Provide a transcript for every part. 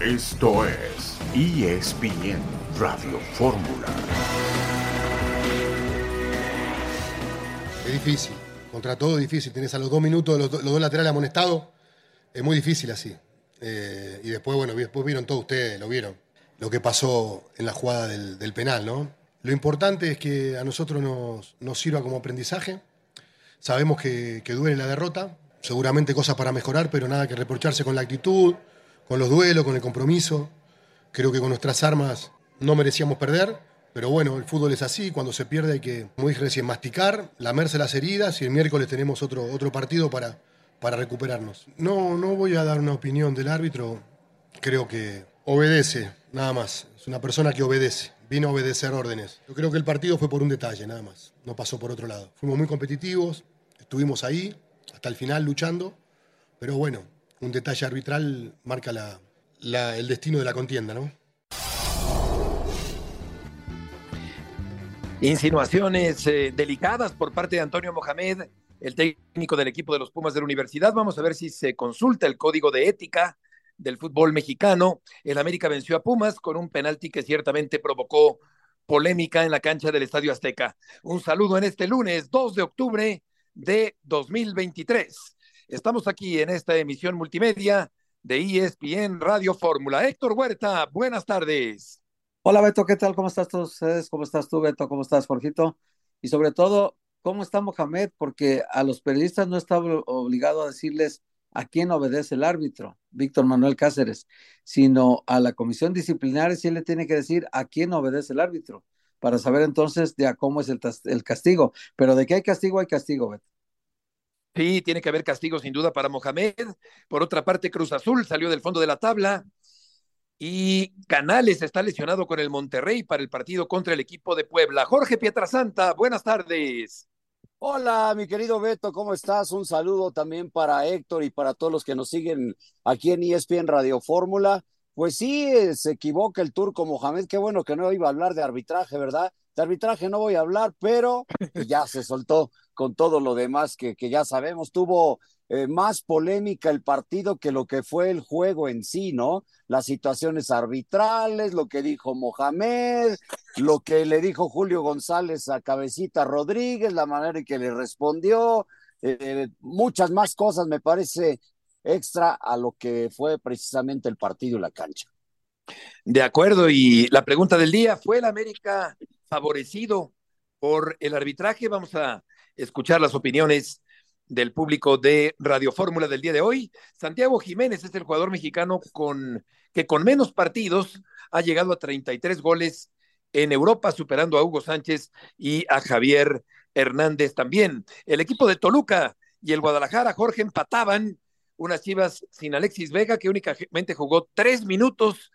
Esto es ESPN Radio Fórmula. Es difícil. Contra todo es difícil. Tienes a los dos minutos los, dos laterales amonestados. Es muy difícil así. Eh, y después, bueno, después vieron todos ustedes, lo vieron. Lo que pasó en la jugada del, penal, ¿no? Lo importante es que a nosotros nos, nos sirva como aprendizaje. Sabemos que, que duele la derrota. Seguramente cosas para mejorar, pero nada que reprocharse con la actitud, con los duelos, con el compromiso. Creo que con nuestras armas no merecíamos perder, pero bueno, el fútbol es así, cuando se pierde hay que, como dije recién, masticar, lamerse las heridas y el miércoles tenemos otro, otro partido para, para recuperarnos. No, no voy a dar una opinión del árbitro, creo que obedece, nada más. Es una persona que obedece, vino a obedecer órdenes. Yo creo que el partido fue por un detalle, nada más, no pasó por otro lado. Fuimos muy competitivos, estuvimos ahí, hasta el final luchando, pero bueno, un detalle arbitral marca el destino de la contienda, ¿no? Insinuaciones eh, delicadas por parte de Antonio Mohamed, el técnico del equipo de los Pumas de la universidad. Vamos a ver si se consulta el código de ética del fútbol mexicano. El América venció a Pumas con un penalti que ciertamente provocó polémica en la cancha del Estadio Azteca. Un saludo en este lunes 2 de octubre de 2023. Estamos aquí en esta emisión multimedia de ESPN Radio Fórmula. Héctor Huerta, buenas tardes. Hola Beto, ¿qué tal? ¿Cómo estás todos ustedes? ¿Cómo estás tú, Beto? ¿Cómo estás, Jorgito? Y sobre todo, ¿cómo está Mohamed? Porque a los periodistas no está obligado a decirles a quién obedece el árbitro, Víctor Manuel Cáceres, sino a la comisión disciplinaria sí le tiene que decir a quién obedece el árbitro, para saber entonces de a cómo es el, el castigo. Pero de qué hay castigo, hay castigo, Beto. Sí, tiene que haber castigo sin duda para Mohamed. Por otra parte, Cruz Azul salió del fondo de la tabla y Canales está lesionado con el Monterrey para el partido contra el equipo de Puebla. Jorge Pietrasanta, buenas tardes. Hola, mi querido Beto, ¿cómo estás? Un saludo también para Héctor y para todos los que nos siguen aquí en ESPN Radio Fórmula. Pues sí, se equivoca el turco Mohamed. Qué bueno que no iba a hablar de arbitraje, ¿verdad? De arbitraje no voy a hablar, pero ya se soltó con todo lo demás que, ya sabemos. Tuvo eh, más polémica el partido que lo que fue el juego en sí, ¿no? Las situaciones arbitrales, lo que dijo Mohamed, lo que le dijo Julio González a Cabecita Rodríguez, la manera en que le respondió, eh, muchas más cosas me parece extra a lo que fue precisamente el partido y la cancha. De acuerdo, y la pregunta del día, ¿fue el América favorecido por el arbitraje? Vamos a escuchar las opiniones del público de Radio Fórmula del día de hoy. Santiago Jiménez es el jugador mexicano con, que con menos partidos ha llegado a 33 goles en Europa, superando a Hugo Sánchez y a Javier Hernández también. El equipo de Toluca y el Guadalajara, Jorge, empataban unas chivas sin Alexis Vega, que únicamente jugó tres minutos,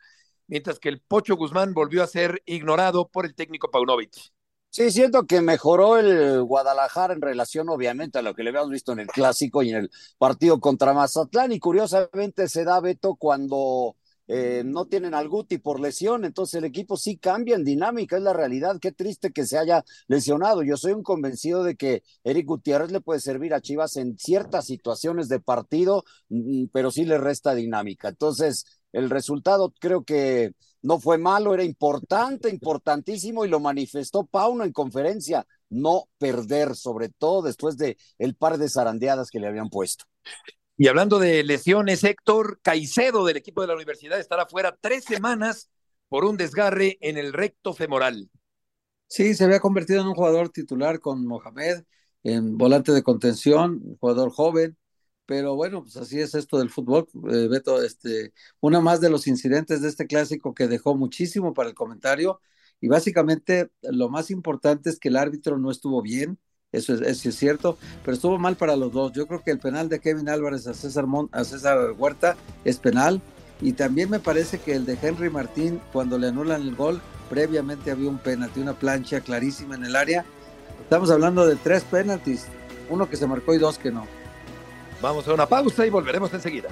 mientras que el Pocho Guzmán volvió a ser ignorado por el técnico Paunovic. Sí, siento que mejoró el Guadalajara en relación, obviamente, a lo que le habíamos visto en el clásico y en el partido contra Mazatlán. Y curiosamente se da Beto cuando eh, no tienen al Guti por lesión, entonces el equipo sí cambia en dinámica, es la realidad. Qué triste que se haya lesionado. Yo soy un convencido de que Eric Gutiérrez le puede servir a Chivas en ciertas situaciones de partido, mm, pero sí le resta dinámica. Entonces, el resultado creo que no fue malo, era importante, importantísimo y lo manifestó Pauno en conferencia, no perder, sobre todo después de el par de zarandeadas que le habían puesto. Y hablando de lesiones, Héctor Caicedo del equipo de la universidad estará fuera tres semanas por un desgarre en el recto femoral. Sí, se había convertido en un jugador titular con Mohamed, en volante de contención, un jugador joven, pero bueno, pues así es esto del fútbol, eh, Beto, este, una más de los incidentes de este clásico que dejó muchísimo para el comentario, y básicamente lo más importante es que el árbitro no estuvo bien, eso es, es cierto, pero estuvo mal para los dos. Yo creo que el penal de Kevin Álvarez a César, a César Huerta es penal, y también me parece que el de Henry Martín, cuando le anulan el gol, previamente había un penalti, una plancha clarísima en el área. Estamos hablando de tres penaltis, uno que se marcó y dos que no. Vamos a una pausa y volveremos enseguida.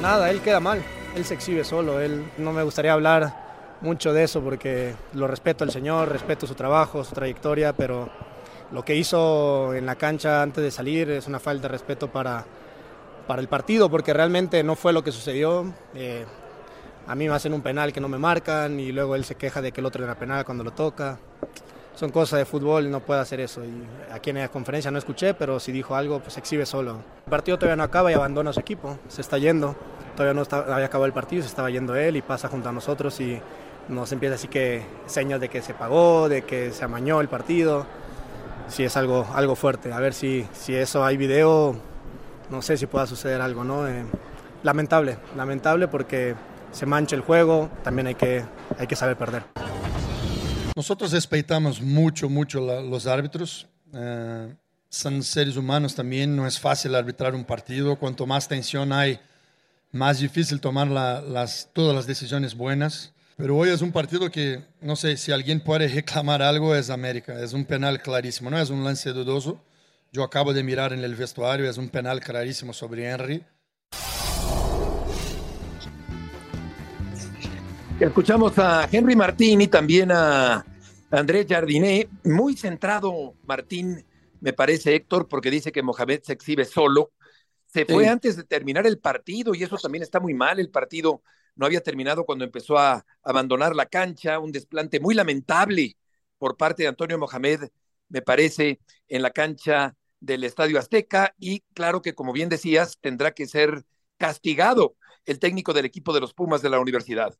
Nada, él queda mal, él se exhibe solo, él no me gustaría hablar mucho de eso porque lo respeto al señor, respeto su trabajo, su trayectoria, pero lo que hizo en la cancha antes de salir es una falta de respeto para, para el partido, porque realmente no fue lo que sucedió. Eh, a mí me hacen un penal que no me marcan y luego él se queja de que el otro era penal cuando lo toca. Son cosas de fútbol, no puede hacer eso. Y aquí en la conferencia no escuché, pero si dijo algo, pues exhibe solo. El partido todavía no acaba y abandona a su equipo, se está yendo. Todavía no está, había acabado el partido, se estaba yendo él y pasa junto a nosotros y nos empieza así que señas de que se pagó, de que se amañó el partido. Sí es algo, algo fuerte. A ver si, si eso hay video, no sé si pueda suceder algo, ¿no? Eh, lamentable, lamentable porque se mancha el juego, también hay que, hay que saber perder. Nosotros respetamos mucho, mucho la, los árbitros. Eh, son seres humanos también, no es fácil arbitrar un partido. Cuanto más tensión hay, más difícil tomar la, las, todas las decisiones buenas. Pero hoy es un partido que, no sé, si alguien puede reclamar algo es América. Es un penal clarísimo, no es un lance dudoso. Yo acabo de mirar en el vestuario, es un penal clarísimo sobre Henry. Escuchamos a Henry Martín y también a Andrés Jardiné, muy centrado Martín, me parece Héctor, porque dice que Mohamed se exhibe solo. Se fue Sí. antes de terminar el partido y eso también está muy mal. El partido no había terminado cuando empezó a abandonar la cancha, un desplante muy lamentable por parte de Antonio Mohamed, me parece, en la cancha del Estadio Azteca y claro que como bien decías, tendrá que ser castigado el técnico del equipo de los Pumas de la universidad.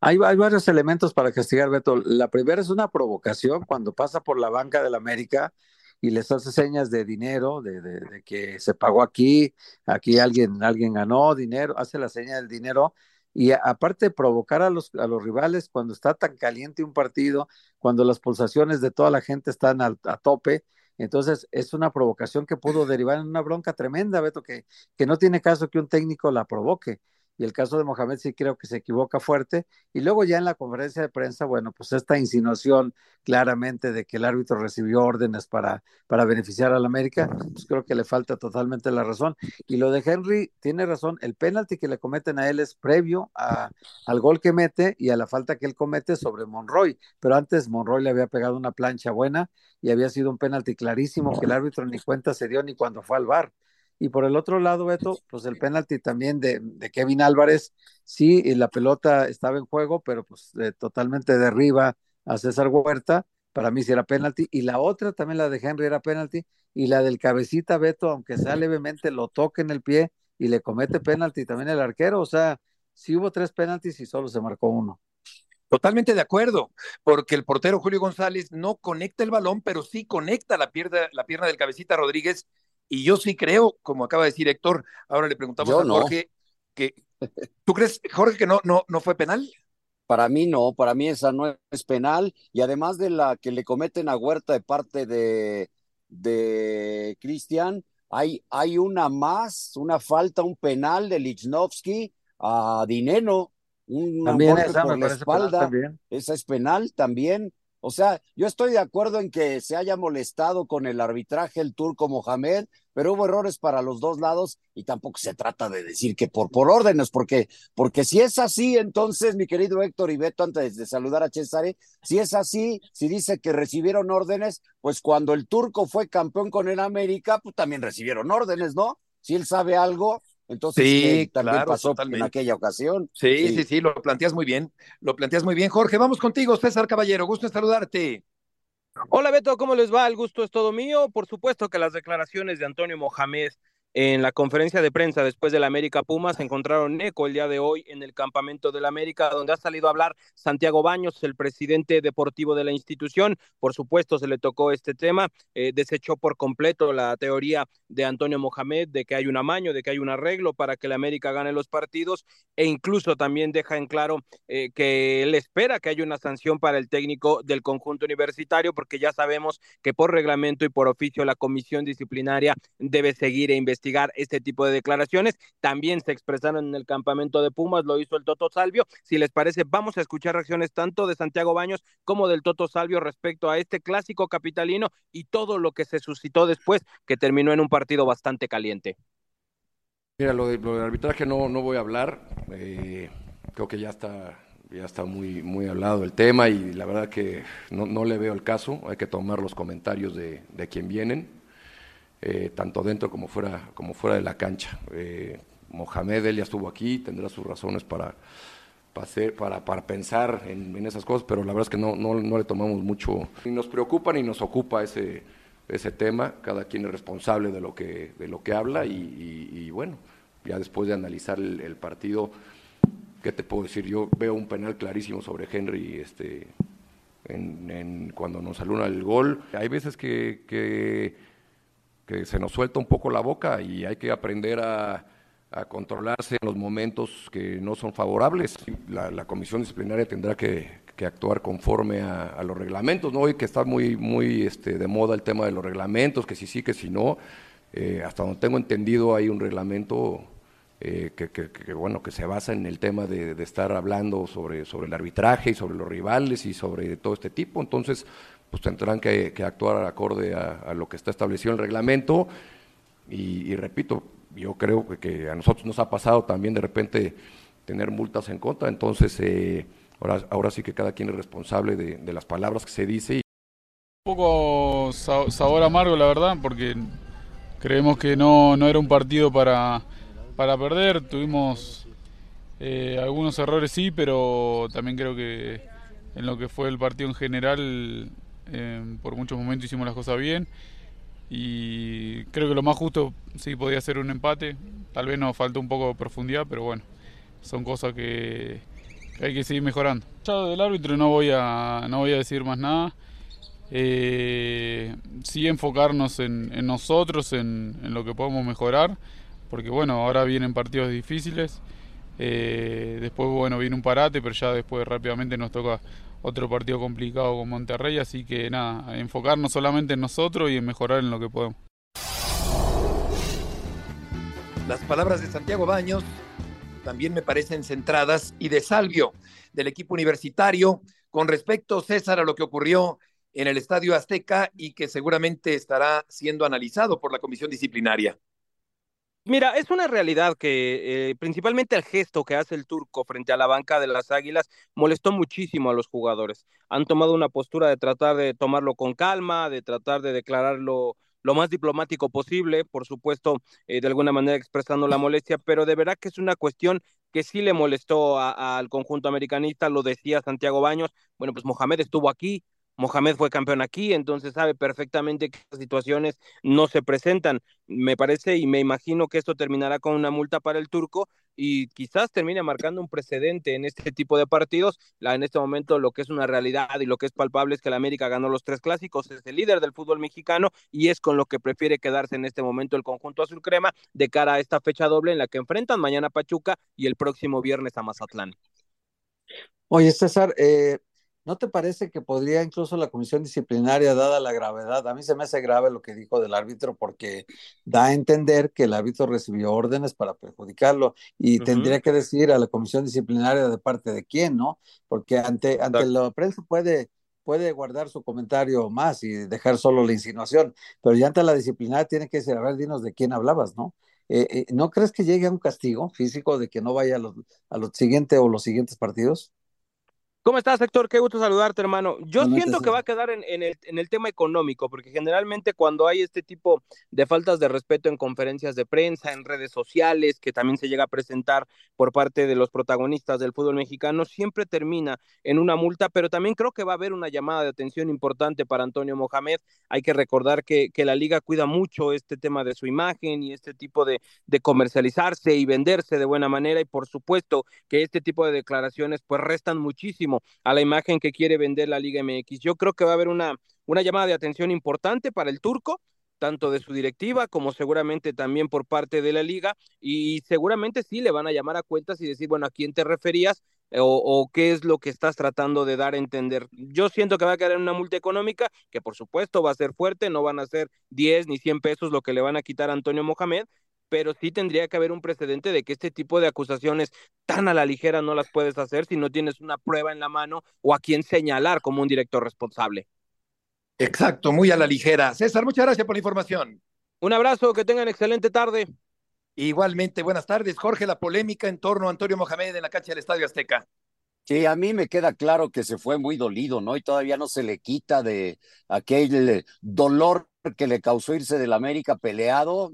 Hay, varios elementos para castigar, Beto. La primera es una provocación cuando pasa por la banca del América y les hace señas de dinero, de, de- de que se pagó aquí, aquí alguien, alguien ganó dinero, hace la seña del dinero. Y aparte provocar a los, a los rivales cuando está tan caliente un partido, cuando las pulsaciones de toda la gente están a, tope, entonces es una provocación que pudo derivar en una bronca tremenda, Beto, que, que no tiene caso que un técnico la provoque. Y el caso de Mohamed sí creo que se equivoca fuerte. Y luego ya en la conferencia de prensa, bueno, pues esta insinuación claramente de que el árbitro recibió órdenes para, para beneficiar al América, pues creo que le falta totalmente la razón. Y lo de Henry tiene razón, el penalti que le cometen a él es previo al gol que mete y a la falta que él comete sobre Monroy. Pero antes Monroy le había pegado una plancha buena y había sido un penalti clarísimo que el árbitro ni cuenta se dio ni cuando fue al bar. Y por el otro lado, Beto, pues el penalti también de, de Kevin Álvarez, sí, y la pelota estaba en juego, pero pues eh, totalmente derriba a César Huerta, para mí sí era penalti, y la otra también la de Henry era penalti, y la del cabecita Beto, aunque sea levemente, lo toca en el pie y le comete penalti también el arquero, o sea, sí hubo tres penaltis y solo se marcó uno. Totalmente de acuerdo, porque el portero Julio González no conecta el balón, pero sí conecta la pierna, la pierna del cabecita Rodríguez. Y yo sí creo, como acaba de decir Héctor, ahora le preguntamos Yo a no. Jorge, que ¿tú crees, Jorge, que no, no, no fue penal? Para mí no, para mí esa no es penal y además de la que le cometen a Huerta de parte de, de Cristian, hay, hay una más, una falta, un penal de Lichnowsky a Dineno, un También esa por me la penal espalda, también. esa es penal también. O sea, yo estoy de acuerdo en que se haya molestado con el arbitraje el turco Mohamed, pero hubo errores para los dos lados y tampoco se trata de decir que por, por órdenes, porque, porque si es así, entonces, mi querido Héctor y Beto, antes de saludar a Cesare, si es así, si dice que recibieron órdenes, pues cuando el turco fue campeón con el América, pues también recibieron órdenes, ¿no? Si él sabe algo, entonces Sí, ¿qué también claro, pasó totalmente. en aquella ocasión. Sí, sí, sí, lo planteas muy bien, lo planteas muy bien. Jorge, vamos contigo, César Caballero, gusto en saludarte. Hola Beto, ¿cómo les va? El gusto es todo mío. Por supuesto que las declaraciones de Antonio Mohamed en la conferencia de prensa después del América Pumas encontraron eco el día de hoy en el campamento del América, donde ha salido a hablar Santiago Baños, el presidente deportivo de la institución. Por supuesto, se le tocó este tema, eh, desechó por completo la teoría de Antonio Mohamed de que hay un amaño, de que hay un arreglo para que el América gane los partidos, e incluso también deja en claro eh, que él espera que haya una sanción para el técnico del conjunto universitario, porque ya sabemos que por reglamento y por oficio la comisión disciplinaria debe seguir e investigar este tipo de declaraciones. También se expresaron en el campamento de Pumas, lo hizo el Toto Salvio. Si les parece, vamos a escuchar reacciones tanto de Santiago Baños como del Toto Salvio respecto a este clásico capitalino y todo lo que se suscitó después, que terminó en un partido bastante caliente. Mira, lo, de, lo del arbitraje no, no voy a hablar. eh, creo que ya está ya está muy, muy hablado el tema y la verdad que no, le veo el caso, hay que tomar los comentarios de, quien vienen, eh, tanto dentro como fuera, como fuera de la cancha. Eh, Mohamed, él ya estuvo aquí, tendrá sus razones para, para, para, pensar en, esas cosas, pero la verdad es que no, no, le tomamos mucho, ni nos preocupa ni nos ocupa ese, ese tema, cada quien es responsable de lo que, de lo que habla y, bueno, ya después de analizar el partido ¿qué te puedo decir? Yo veo un penal clarísimo sobre Henry este, en, cuando nos aluna el gol. Hay veces que, que, se nos suelta un poco la boca y hay que aprender a, controlarse en los momentos que no son favorables. La, comisión disciplinaria tendrá que, actuar conforme a, los reglamentos, ¿no? Hoy que está muy, muy este, de moda el tema de los reglamentos, que si sí, que si no. Eh, hasta donde tengo entendido hay un reglamento eh, que, bueno, que se basa en el tema de, estar hablando sobre, sobre el arbitraje y sobre los rivales y sobre todo este tipo. Entonces, pues tendrán que, actuar acorde a, lo que está establecido en el reglamento. Y, repito, yo creo que a nosotros nos ha pasado también de repente tener multas en contra. Entonces, eh, ahora, ahora sí que cada quien es responsable de, las palabras que se dice. Un poco sabor amargo, la verdad, porque creemos que no, no era un partido para para perder. Tuvimos eh, algunos errores, sí, pero también creo que en lo que fue el partido en general, eh, por muchos momentos hicimos las cosas bien. Y creo que lo más justo sí podía ser un empate. Tal vez nos faltó un poco de profundidad, pero bueno, son cosas que, hay que seguir mejorando. Ya del árbitro no voy a, no voy a decir más nada. Eh, sí enfocarnos en, nosotros, en, en, lo que podemos mejorar porque bueno, ahora vienen partidos difíciles, eh, después bueno, viene un parate, pero ya después rápidamente nos toca otro partido complicado con Monterrey, así que nada, enfocarnos solamente en nosotros y en mejorar en lo que podemos. Las palabras de Santiago Baños también me parecen centradas y de salvio del equipo universitario con respecto, César, a lo que ocurrió en el Estadio Azteca y que seguramente estará siendo analizado por la comisión disciplinaria. Mira, es una realidad que eh, principalmente el gesto que hace el turco frente a la banca de las Águilas molestó muchísimo a los jugadores. Han tomado una postura de tratar de tomarlo con calma, de tratar de declararlo lo más diplomático posible, por supuesto, eh, de alguna manera expresando la molestia, pero de verdad que es una cuestión que sí le molestó al conjunto americanista, lo decía Santiago Baños, bueno, pues Mohamed estuvo aquí, Mohamed fue campeón aquí, entonces sabe perfectamente que estas situaciones no se presentan. Me parece y me imagino que esto terminará con una multa para el turco y quizás termine marcando un precedente en este tipo de partidos. La, en este momento lo que es una realidad y lo que es palpable es que el América ganó los tres clásicos, es el líder del fútbol mexicano y es con lo que prefiere quedarse en este momento el conjunto azul crema de cara a esta fecha doble en la que enfrentan mañana Pachuca y el próximo viernes a Mazatlán. Oye, César, eh, ¿No te parece que podría incluso la comisión disciplinaria, dada la gravedad, a mí se me hace grave lo que dijo del árbitro porque da a entender que el árbitro recibió órdenes para perjudicarlo y tendría que decir a la comisión disciplinaria de parte de quién, ¿no? Porque ante, ante la prensa puede, puede guardar su comentario más y dejar solo la insinuación, pero ya ante la disciplinaria tiene que decir, a ver, dinos de quién hablabas, ¿no? Eh, eh, ¿No crees que llegue a un castigo físico de que no vaya a los, a los siguientes o los siguientes partidos? ¿Cómo estás, Héctor? Qué gusto saludarte, hermano. Yo siento que va a quedar en, el, en, el, tema económico, porque generalmente cuando hay este tipo de faltas de respeto en conferencias de prensa, en redes sociales, que también se llega a presentar por parte de los protagonistas del fútbol mexicano, siempre termina en una multa, pero también creo que va a haber una llamada de atención importante para Antonio Mohamed. Hay que recordar que, que la liga cuida mucho este tema de su imagen y este tipo de, de comercializarse y venderse de buena manera, y por supuesto que este tipo de declaraciones pues restan muchísimo a la imagen que quiere vender la Liga MX. Yo creo que va a haber una, una llamada de atención importante para el turco tanto de su directiva como seguramente también por parte de la liga y seguramente sí le van a llamar a cuentas y decir, bueno, ¿a quién te referías? O, qué es lo que estás tratando de dar a entender. Yo siento que va a quedar en una multa económica, que por supuesto va a ser fuerte, no van a ser 10 ni 100 pesos lo que le van a quitar a Antonio Mohamed, pero sí tendría que haber un precedente de que este tipo de acusaciones tan a la ligera no las puedes hacer si no tienes una prueba en la mano o a quien señalar como un director responsable. Exacto, muy a la ligera. César, muchas gracias por la información. Un abrazo, que tengan excelente tarde. Igualmente, buenas tardes. Jorge, la polémica en torno a Antonio Mohamed en la cancha del Estadio Azteca. Sí, a mí me queda claro que se fue muy dolido, ¿no? Y todavía no se le quita de aquel dolor que le causó irse del América peleado,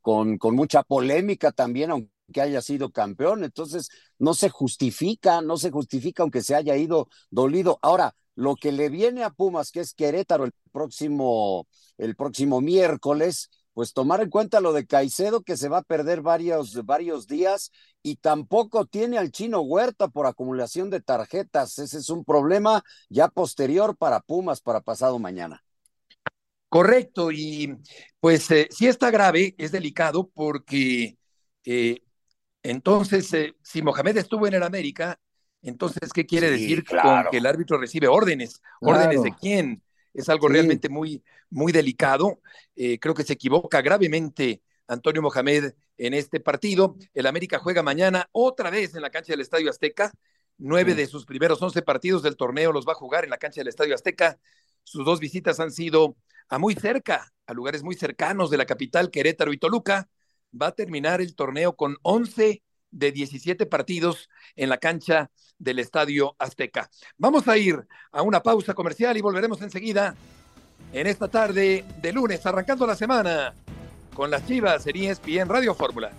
con, con mucha polémica también, aunque haya sido campeón. Entonces, no se justifica, no se justifica aunque se haya ido dolido. Ahora, lo que le viene a Pumas, que es Querétaro el próximo, el próximo miércoles, pues tomar en cuenta lo de Caicedo, que se va a perder varios, varios días, y tampoco tiene al chino Huerta por acumulación de tarjetas. Ese es un problema ya posterior para Pumas para pasado mañana. Correcto, y pues eh, si está grave, es delicado porque eh, entonces, eh, si Mohamed estuvo en el América, entonces, ¿qué quiere decir con que el árbitro recibe órdenes? ¿Órdenes de quién? Es algo realmente muy, muy delicado. Eh, creo que se equivoca gravemente Antonio Mohamed en este partido. El América juega mañana otra vez en la cancha del Estadio Azteca. Nueve de sus primeros once partidos del torneo los va a jugar en la cancha del Estadio Azteca. Sus dos visitas han sido a muy cerca, a lugares muy cercanos de la capital, Querétaro y Toluca. Va a terminar el torneo con once de 17 partidos en la cancha del Estadio Azteca. Vamos a ir a una pausa comercial y volveremos enseguida en esta tarde de lunes, arrancando la semana con las Chivas en ESPN Radio Fórmula.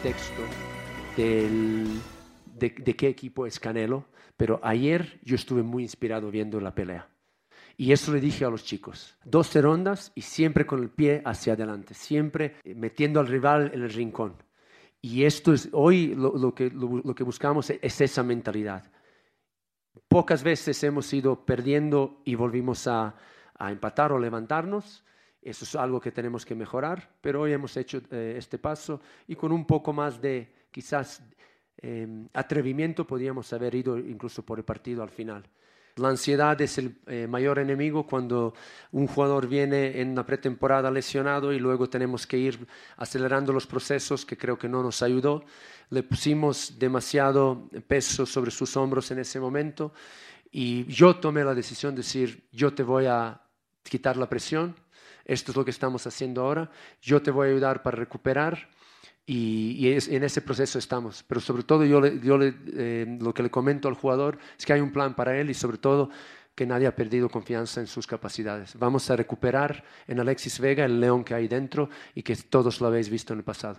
Contexto del, de, qué equipo es Canelo, pero ayer yo estuve muy inspirado viendo la pelea. Y eso le dije a los chicos, 12 rondas y siempre con el pie hacia adelante, siempre metiendo al rival en el rincón. Y esto es, hoy lo, que, lo, que buscamos es esa mentalidad. Pocas veces hemos ido perdiendo y volvimos a, a empatar o levantarnos, eso es algo que tenemos que mejorar, pero hoy hemos hecho eh, este paso y con un poco más de quizás em, atrevimiento podríamos haber ido incluso por el partido al final. La ansiedad es el eh, mayor enemigo cuando un jugador viene en una pretemporada lesionado y luego tenemos que ir acelerando los procesos, que creo que no nos ayudó. Le pusimos demasiado peso sobre sus hombros en ese momento y yo tomé la decisión de decir, yo te voy a quitar la presión, esto es lo que estamos haciendo ahora, yo te voy a ayudar para recuperar y, en ese proceso estamos. Pero sobre todo yo, eh, lo que le comento al jugador es que hay un plan para él y sobre todo que nadie ha perdido confianza en sus capacidades. Vamos a recuperar en Alexis Vega el león que hay dentro y que todos lo habéis visto en el pasado.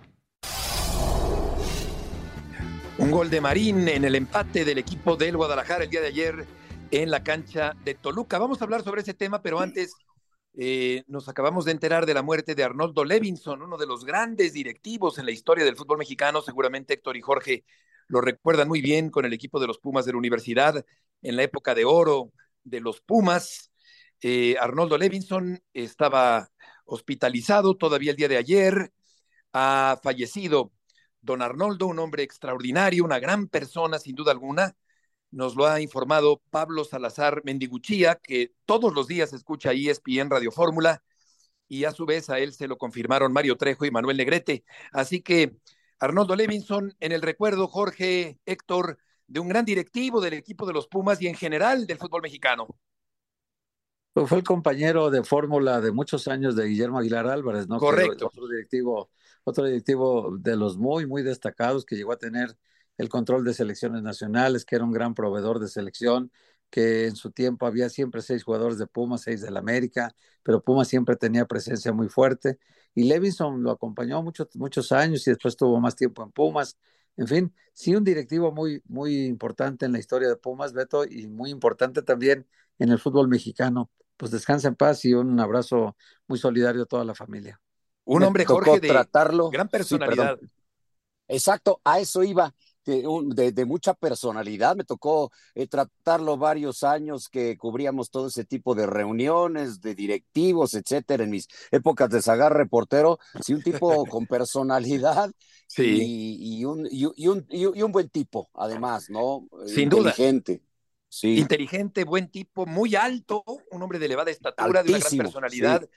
Un gol de Marín en el empate del equipo del Guadalajara el día de ayer en la cancha de Toluca. Vamos a hablar sobre ese tema, pero antes eh, nos acabamos de enterar de la muerte de Arnoldo Levinson, uno de los grandes directivos en la historia del fútbol mexicano. Seguramente Héctor y Jorge lo recuerdan muy bien con el equipo de los Pumas de la universidad en la época de oro de los Pumas. Eh, Arnoldo Levinson estaba hospitalizado todavía el día de ayer. Ha fallecido don Arnoldo, un hombre extraordinario, una gran persona sin duda alguna nos lo ha informado Pablo Salazar Mendiguchía, que todos los días escucha ESPN Radio Fórmula, y a su vez a él se lo confirmaron Mario Trejo y Manuel Negrete. Así que Arnoldo Levinson, en el recuerdo, Jorge Héctor, de un gran directivo del equipo de los Pumas y en general del fútbol mexicano. Pues fue el compañero de fórmula de muchos años de Guillermo Aguilar Álvarez, ¿no? Correcto. Otro directivo, otro directivo de los muy, muy destacados que llegó a tener el control de selecciones nacionales, que era un gran proveedor de selección, que en su tiempo había siempre seis jugadores de Pumas, seis del América, pero Pumas siempre tenía presencia muy fuerte. Y Levinson lo acompañó muchos, muchos años y después tuvo más tiempo en Pumas. En fin, sí, un directivo muy, muy importante en la historia de Pumas, Beto, y muy importante también en el fútbol mexicano. Pues descansa en paz y un abrazo muy solidario a toda la familia. Un hombre, Jorge, de tratarlo. gran personalidad. Exacto, a eso iba de, mucha personalidad. Me tocó eh, tratarlo varios años que cubríamos todo ese tipo de reuniones, de directivos, etcétera, en mis épocas de sagar reportero. Sí, un tipo con personalidad sí. y, un, y, un, y, un, buen tipo, además, ¿no? Sin Inteligente. Sí. Inteligente, buen tipo, muy alto, un hombre de elevada estatura, de una gran personalidad.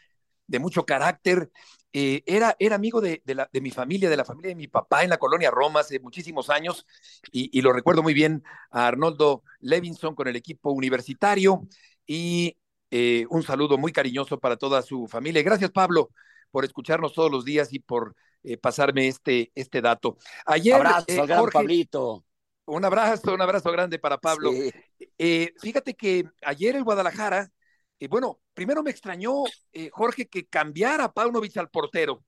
De mucho carácter. Eh, era, era amigo de, de, la, de, mi familia, de la familia de mi papá en la colonia Roma hace muchísimos años y, y lo recuerdo muy bien a Arnoldo Levinson con el equipo universitario y eh, un saludo muy cariñoso para toda su familia. Gracias, Pablo, por escucharnos todos los días y por eh, pasarme este, este dato. Ayer, abrazo al gran Jorge, Pablito. Un abrazo, un abrazo grande para Pablo. Sí. Fíjate que ayer el Guadalajara, eh, bueno, primero me extrañó, Jorge, que cambiara a Paunovic al portero.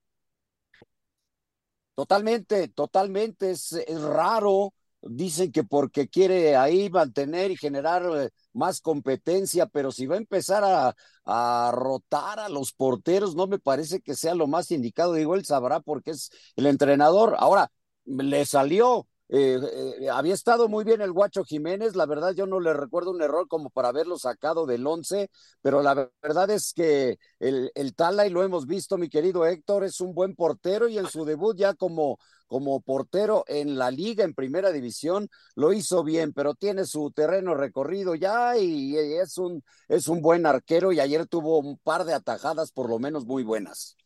Totalmente, totalmente, es, es raro dicen que porque quiere ahí mantener y generar eh, más competencia, pero si va a empezar a, a, rotar a los porteros, no me parece que sea lo más indicado. Digo, él sabrá porque es el entrenador. Ahora, le salió. Eh, eh, había estado muy bien el Guacho Jiménez, la verdad yo no le recuerdo un error como para haberlo sacado del once, pero la verdad es que el, el Tala, y lo hemos visto, mi querido Héctor, es un buen portero y en su debut ya como como portero en la liga, en primera división, lo hizo bien, pero tiene su terreno recorrido ya y es un, es un buen arquero y ayer tuvo un par de atajadas por lo menos muy buenas.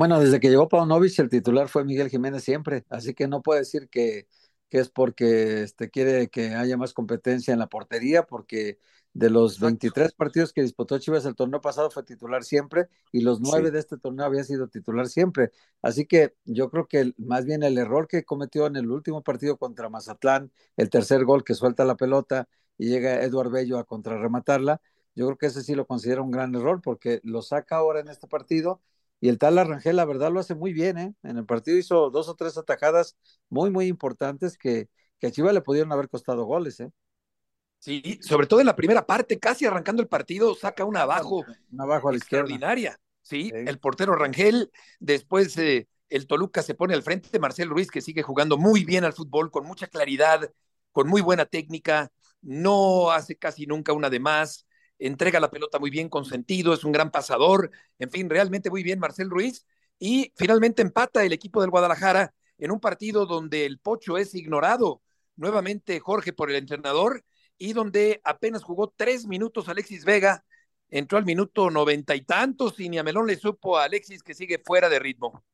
Bueno, desde que llegó Paunovic el titular fue Miguel Jiménez siempre, así que no puede decir que, que es porque este, quiere que haya más competencia en la portería, porque de los 23 partidos que disputó Chivas el torneo pasado fue titular siempre y los nueve sí. de este torneo había sido titular siempre. Así que yo creo que más bien el error que cometió en el último partido contra Mazatlán, el tercer gol que suelta la pelota y llega Eduard Bello a contrarrematarla, yo creo que ese sí lo considero un gran error porque lo saca ahora en este partido y el tal Arrangel, la verdad, lo hace muy bien, ¿eh? En el partido hizo dos o tres atajadas muy, muy importantes que, que a Chivas le pudieron haber costado goles, ¿eh? Sí, sobre todo en la primera parte, casi arrancando el partido, saca una abajo, una abajo a la extraordinaria. ¿sí? sí, el portero Rangel, después eh, el Toluca se pone al frente de Marcel Ruiz, que sigue jugando muy bien al fútbol, con mucha claridad, con muy buena técnica, no hace casi nunca una de más, entrega la pelota muy bien con sentido, es un gran pasador, en fin, realmente muy bien Marcel Ruiz, y finalmente empata el equipo del Guadalajara en un partido donde el Pocho es ignorado nuevamente Jorge por el entrenador y donde apenas jugó tres minutos Alexis Vega, entró al minuto noventa y tantos y ni a Melón le supo a Alexis que sigue fuera de ritmo.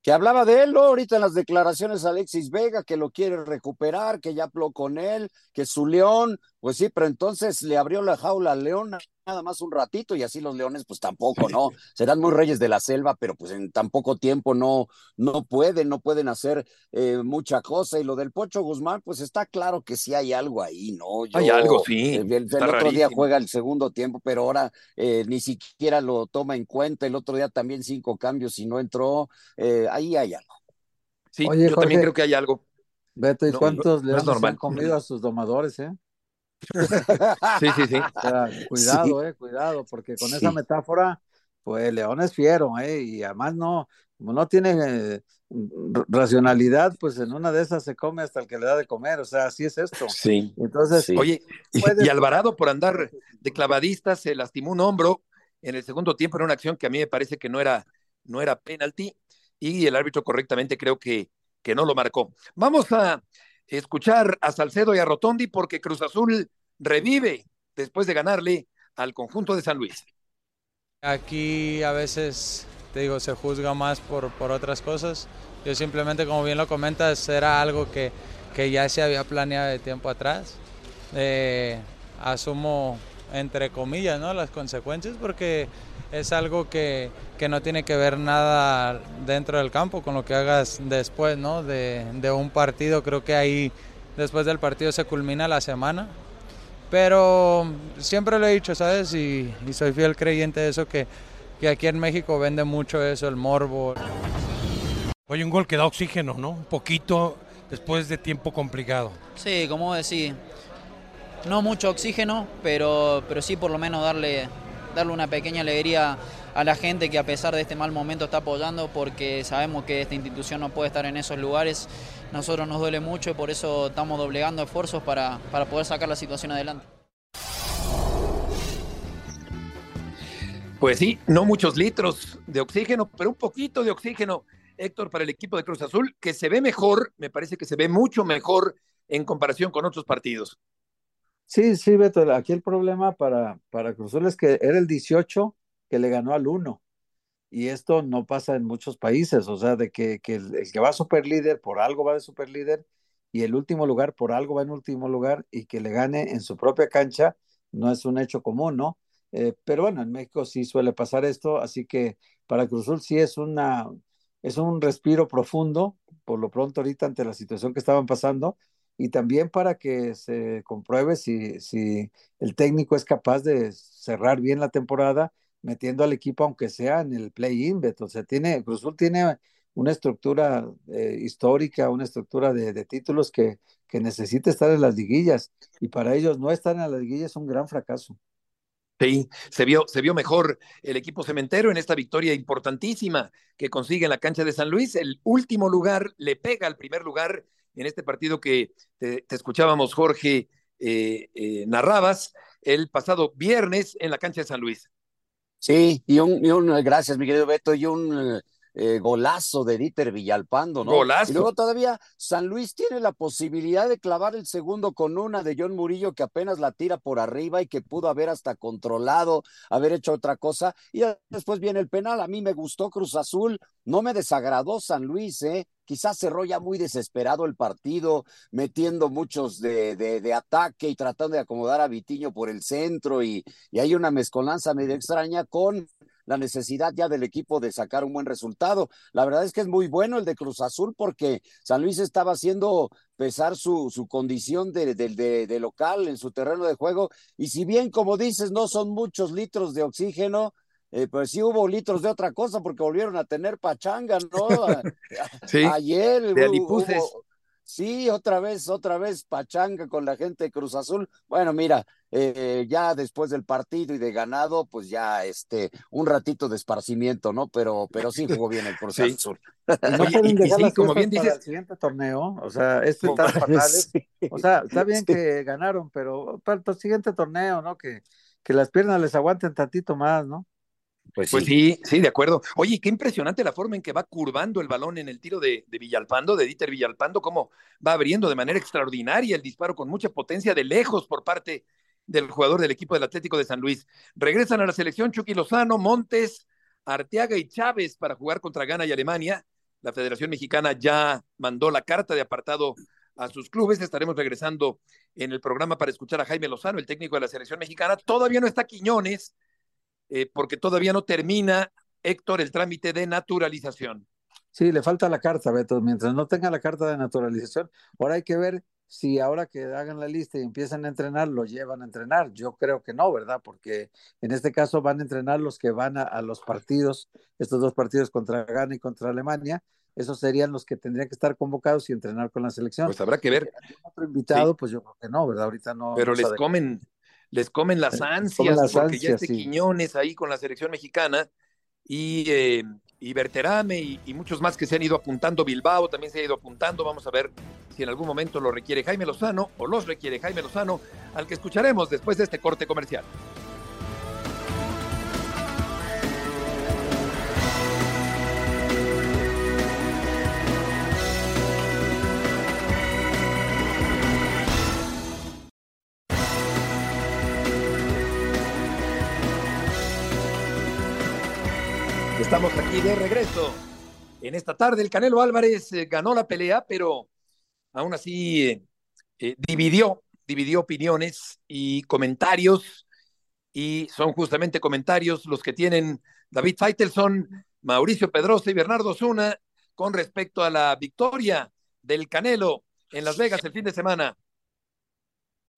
Que hablaba de él, ¿no? Ahorita en las declaraciones Alexis Vega, que lo quiere recuperar, que ya habló con él, que su león, pues sí, pero entonces le abrió la jaula al león nada más un ratito y así los leones pues tampoco, ¿no? Serán muy reyes de la selva, pero pues en tan poco tiempo no, no pueden, no pueden hacer eh, mucha cosa. Y lo del Pocho Guzmán, pues está claro que sí hay algo ahí, ¿no? Yo, hay algo, sí. El, el, el otro rarísimo. día juega el segundo tiempo, pero ahora eh, ni siquiera lo toma en cuenta. El otro día también cinco cambios y no entró. Eh, ahí hay algo. Sí, Oye, yo Jorge, también creo que hay algo. Beto, ¿y cuántos no, leones no han comido a sus domadores, eh? Sí, sí, sí. O sea, cuidado, sí. eh, cuidado, porque con sí. esa metáfora, pues León es fiero, eh, y además no, como no tiene eh, racionalidad, pues en una de esas se come hasta el que le da de comer, o sea, así es esto. Sí. Entonces, sí. oye, y, y, Alvarado por andar de clavadista se lastimó un hombro en el segundo tiempo en una acción que a mí me parece que no era, no era penalti, y el árbitro correctamente creo que, que no lo marcó. Vamos a escuchar a Salcedo y a Rotondi porque Cruz Azul revive después de ganarle al conjunto de San Luis. Aquí a veces, te digo, se juzga más por, por otras cosas. Yo simplemente, como bien lo comentas, era algo que, que ya se había planeado de tiempo atrás. Eh, asumo, entre comillas, ¿no? las consecuencias porque es algo que, que, no tiene que ver nada dentro del campo con lo que hagas después ¿no? de, de, un partido. Creo que ahí después del partido se culmina la semana. Pero siempre lo he dicho, ¿sabes? Y, y soy fiel creyente de eso, que, que, aquí en México vende mucho eso, el morbo. Oye, un gol que da oxígeno, ¿no? Un poquito después de tiempo complicado. Sí, como decís, no mucho oxígeno, pero, pero sí por lo menos darle darle una pequeña alegría a la gente que a pesar de este mal momento está apoyando porque sabemos que esta institución no puede estar en esos lugares. Nosotros nos duele mucho y por eso estamos doblegando esfuerzos para, para poder sacar la situación adelante. Pues sí, no muchos litros de oxígeno, pero un poquito de oxígeno, Héctor, para el equipo de Cruz Azul, que se ve mejor, me parece que se ve mucho mejor en comparación con otros partidos. Sí, sí, Beto, aquí el problema para, para Cruz Azul es que era el 18 que le ganó al 1. y esto no pasa en muchos países, o sea, de que, que el, el, que va super líder por algo va de super líder y el último lugar por algo va en último lugar y que le gane en su propia cancha no es un hecho común, ¿no? Eh, pero bueno, en México sí suele pasar esto, así que para Cruzul sí es una es un respiro profundo, por lo pronto ahorita ante la situación que estaban pasando, y también para que se compruebe si, si el técnico es capaz de cerrar bien la temporada metiendo al equipo aunque sea en el play-in, o sea, tiene, Cruzul tiene una estructura eh, histórica, una estructura de, de títulos que, que, necesita estar en las liguillas y para ellos no estar en las liguillas es un gran fracaso. Sí, se vio, se vio mejor el equipo cementero en esta victoria importantísima que consigue en la cancha de San Luis. El último lugar le pega al primer lugar en este partido que te, te escuchábamos, Jorge, eh, eh, narrabas el pasado viernes en la cancha de San Luis. Sí, y un, y un gracias, mi querido Beto, y un eh, golazo de Dieter Villalpando, ¿no? Golazo. Y luego todavía San Luis tiene la posibilidad de clavar el segundo con una de John Murillo que apenas la tira por arriba y que pudo haber hasta controlado, haber hecho otra cosa. Y después viene el penal. A mí me gustó Cruz Azul, no me desagradó San Luis, ¿eh? Quizás cerró ya muy desesperado el partido, metiendo muchos de, de, de ataque y tratando de acomodar a Vitiño por el centro y, hay una mezcolanza medio extraña con la necesidad ya del equipo de sacar un buen resultado. La verdad es que es muy bueno el de Cruz Azul porque San Luis estaba haciendo pesar su, condición de, local en su terreno de juego y si bien, como dices, no son muchos litros de oxígeno, eh, pues sí hubo litros de otra cosa porque volvieron a tener pachanga, ¿no? sí, Ayer de hubo, Sí, otra vez, otra vez pachanga con la gente de Cruz Azul. Bueno, mira, eh, ya después del partido y de ganado, pues ya este, un ratito de esparcimiento, ¿no? Pero, pero sí jugó bien el Cruz Sí. Azul. Y no Oye, pueden y- y dejar sí, las como bien para dices- el siguiente torneo, o sea, este tan fatales. O sea, está bien que ganaron, pero para el siguiente torneo, ¿no? Que, que las piernas les aguanten tantito más, ¿no? Pues, Pues sí, sí, de acuerdo. Oye, qué impresionante la forma en que va curvando el balón en el tiro de, de Villalpando, de Dieter Villalpando, cómo va abriendo de manera extraordinaria el disparo con mucha potencia de lejos por parte del jugador del equipo del Atlético de San Luis. Regresan a la selección Chucky Lozano, Montes, Arteaga y Chávez para jugar contra Ghana y Alemania. La Federación Mexicana ya mandó la carta de apartado a sus clubes. Estaremos regresando en el programa para escuchar a Jaime Lozano, el técnico de la selección mexicana. Todavía no está Quiñones, eh, porque todavía no termina, Héctor, el trámite de naturalización. Sí, le falta la carta, Beto. Mientras no tenga la carta de naturalización, ahora hay que ver si ahora que hagan la lista y empiezan a entrenar, lo llevan a entrenar. Yo creo que no, ¿verdad? Porque en este caso van a entrenar los que van a, a los partidos, estos dos partidos contra Ghana y contra Alemania. Esos serían los que tendrían que estar convocados y entrenar con la selección. Pues habrá que ver. Otro invitado, Sí. pues yo creo que no, ¿verdad? Ahorita no. Pero les comen, les comen las comen ansias, las porque ya este sí. Quiñones ahí con la selección mexicana y, eh, y Berterame y, y muchos más que se han ido apuntando, Bilbao también se ha ido apuntando, vamos a ver si en algún momento lo requiere Jaime Lozano o los requiere Jaime Lozano, al que escucharemos después de este corte comercial. Estamos aquí de regreso. En esta tarde el Canelo Álvarez eh, ganó la pelea, pero aún así eh, eh, dividió, dividió opiniones y comentarios, y son justamente comentarios los que tienen David Feitelson, Mauricio Pedrosa y Bernardo Zuna con respecto a la victoria del Canelo en Las Vegas el fin de semana.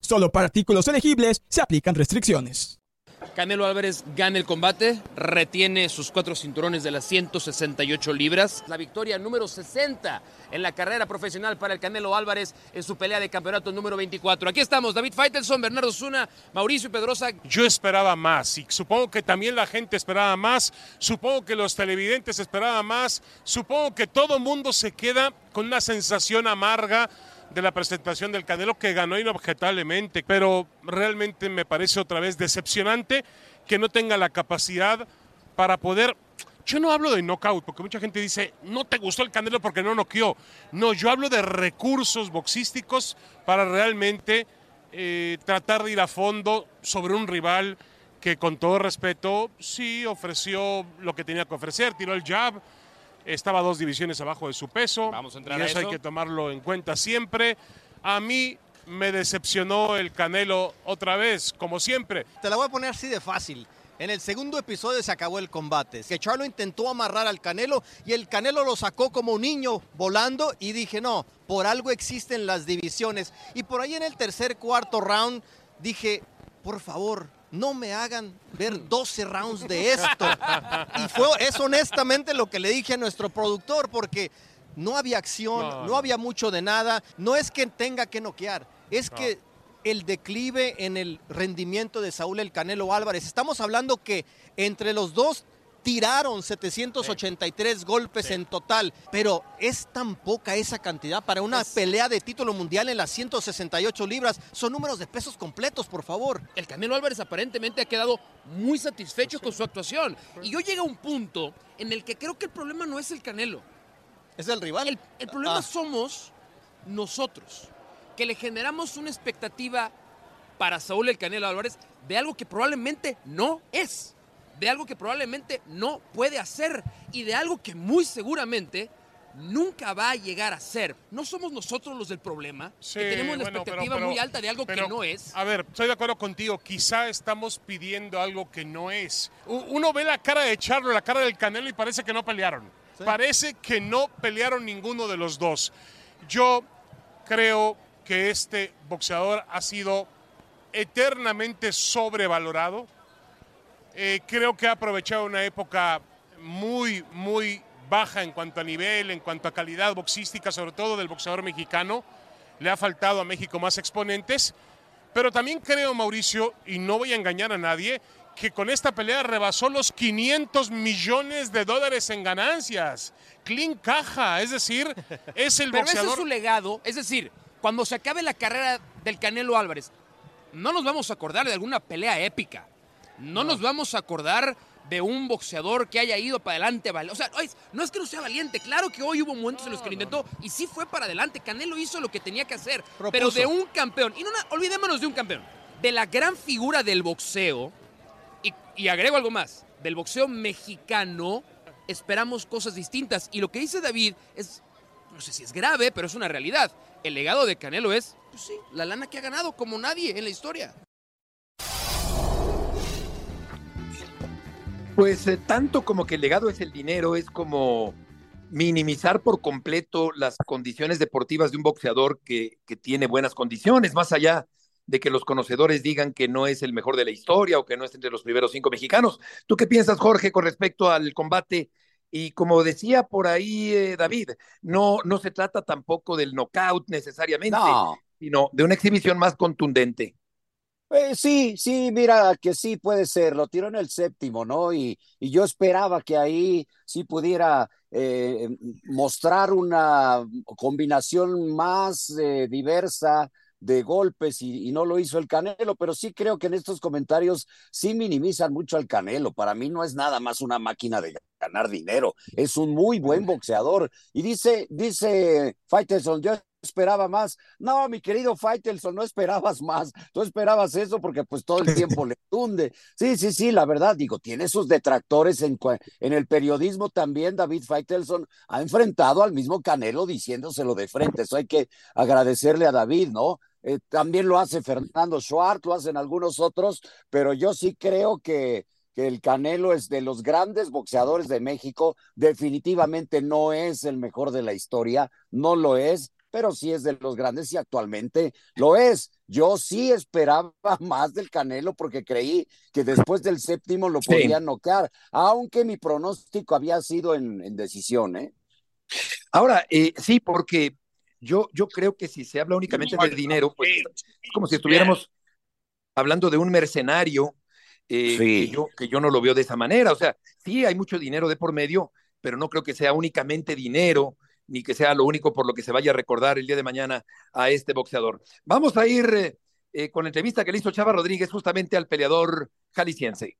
Solo para artículos elegibles se aplican restricciones. Canelo Álvarez gana el combate, retiene sus cuatro cinturones de las 168 libras. La victoria número 60 en la carrera profesional para el Canelo Álvarez en su pelea de campeonato número 24. Aquí estamos, David Faitelson, Bernardo Zuna, Mauricio Pedrosa. Yo esperaba más y supongo que también la gente esperaba más, supongo que los televidentes esperaban más, supongo que todo el mundo se queda con una sensación amarga de la presentación del Canelo que ganó inobjetablemente, pero realmente me parece otra vez decepcionante que no tenga la capacidad para poder yo no hablo de knockout, porque mucha gente dice, no te gustó el Canelo porque no noqueó. No, yo hablo de recursos boxísticos para realmente eh, tratar de ir a fondo sobre un rival que con todo respeto sí ofreció lo que tenía que ofrecer, tiró el jab, estaba dos divisiones abajo de su peso. Vamos a entrar y a eso, hay eso. que tomarlo en cuenta siempre. A mí me decepcionó el Canelo otra vez, como siempre. Te la voy a poner así de fácil. En el segundo episodio se acabó el combate. Que Charlo intentó amarrar al Canelo y el Canelo lo sacó como un niño volando y dije, no, por algo existen las divisiones. Y por ahí en el tercer, cuarto round dije, por favor, no me hagan ver 12 rounds de esto. Y fue, es honestamente lo que le dije a nuestro productor porque no había acción, No, había mucho de nada. No es que tenga que noquear, es que el declive en el rendimiento de Saúl El Canelo Álvarez. Estamos hablando que entre los dos tiraron 783 golpes en total, pero es tan poca esa cantidad para una pelea de título mundial en las 168 libras. Son números de pesos completos, por favor. El Canelo Álvarez aparentemente ha quedado muy satisfecho con su actuación. Y yo llegué a un punto en el que creo que el problema no es el Canelo. ¿Es el rival? El, el problema Ah. somos nosotros, que le generamos una expectativa para Saúl el Canelo Álvarez de algo que probablemente no es, de algo que probablemente no puede hacer y de algo que muy seguramente nunca va a llegar a ser. No somos nosotros los del problema, Sí, que tenemos bueno, expectativa pero- muy alta de algo pero, que no es. A ver, estoy de acuerdo contigo. Quizá estamos pidiendo algo que no es. Uno ve la cara de Charlo, la cara del Canelo y parece que no pelearon. Parece que no pelearon ninguno de los dos. Yo creo que este boxeador ha sido eternamente sobrevalorado. Eh, creo que ha aprovechado una época muy, muy baja en cuanto a nivel, en cuanto a calidad boxística, sobre todo del boxeador mexicano. Le ha faltado a México más exponentes. Pero también creo, Mauricio, y no voy a engañar a nadie, que con esta pelea rebasó los 500 millones de dólares en ganancias. Clean caja, es decir, es el Pero ese es boxeador. su legado. Es decir, cuando se acabe la carrera del Canelo Álvarez, no nos vamos a acordar de alguna pelea épica. No, nos vamos a acordar de un boxeador que haya ido para adelante. O sea, no es que no sea valiente. Claro que hoy hubo momentos en los que lo intentó y sí fue para adelante. Canelo hizo lo que tenía que hacer. Pero de un campeón, y no olvidémonos de un campeón, de la gran figura del boxeo, y, y agrego algo más, del boxeo mexicano, esperamos cosas distintas. Y lo que dice David es, no sé si es grave, pero es una realidad. El legado de Canelo es, pues sí, la lana que ha ganado como nadie en la historia. Pues eh, tanto como que el legado es el dinero, es como minimizar por completo las condiciones deportivas de un boxeador que, que tiene buenas condiciones, más allá de que los conocedores digan que no es el mejor de la historia o que no es entre los primeros cinco mexicanos. ¿Tú qué piensas, Jorge, con respecto al combate? Y como decía por ahí eh, David, no, no se trata tampoco del knockout necesariamente, No. sino de una exhibición más contundente. Eh, sí, sí, mira que sí puede ser, lo tiró en el séptimo, ¿no? Y, y yo esperaba que ahí sí pudiera eh, mostrar una combinación más eh, diversa de golpes y, y no lo hizo el Canelo, pero sí creo que en estos comentarios sí minimizan mucho al Canelo. Para mí no es nada más una máquina de ganar dinero, es un muy buen boxeador. Y dice, dice Faitelson, yo esperaba más. No, mi querido Faitelson, no esperabas más. Tú esperabas eso porque pues todo el tiempo le tunde. Sí, sí, sí, la verdad, digo, tiene sus detractores en, en el periodismo también. David Faitelson ha enfrentado al mismo Canelo diciéndoselo de frente. Eso hay que agradecerle a David, ¿no? Eh, también lo hace Fernando Schwartz, lo hacen algunos otros, pero yo sí creo que, que el Canelo es de los grandes boxeadores de México. Definitivamente no es el mejor de la historia, no lo es, pero sí es de los grandes y actualmente lo es. Yo sí esperaba más del Canelo porque creí que después del séptimo lo podía noquear, aunque mi pronóstico había sido en, decisión, ¿eh? Ahora, eh, sí, porque yo, yo creo que si se habla únicamente de dinero, pues es como si estuviéramos hablando de un mercenario eh, que, yo, que yo no lo veo de esa manera. O sea, sí hay mucho dinero de por medio, pero no creo que sea únicamente dinero, ni que sea lo único por lo que se vaya a recordar el día de mañana a este boxeador. Vamos a ir eh, eh, con la entrevista que le hizo Chava Rodríguez justamente al peleador jalisciense.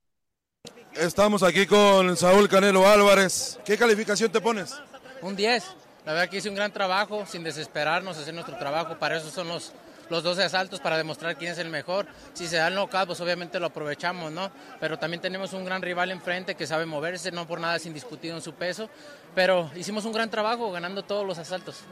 Estamos aquí con Saúl Canelo Álvarez. ¿Qué calificación te pones? Un 10. La verdad que hice un gran trabajo, sin desesperarnos, hacer nuestro trabajo. Para eso son los, los 12 asaltos para demostrar quién es el mejor. Si se da el knockout, pues obviamente lo aprovechamos, ¿no? Pero también tenemos un gran rival enfrente que sabe moverse, no por nada es indiscutido en su peso. Pero hicimos un gran trabajo ganando todos los asaltos.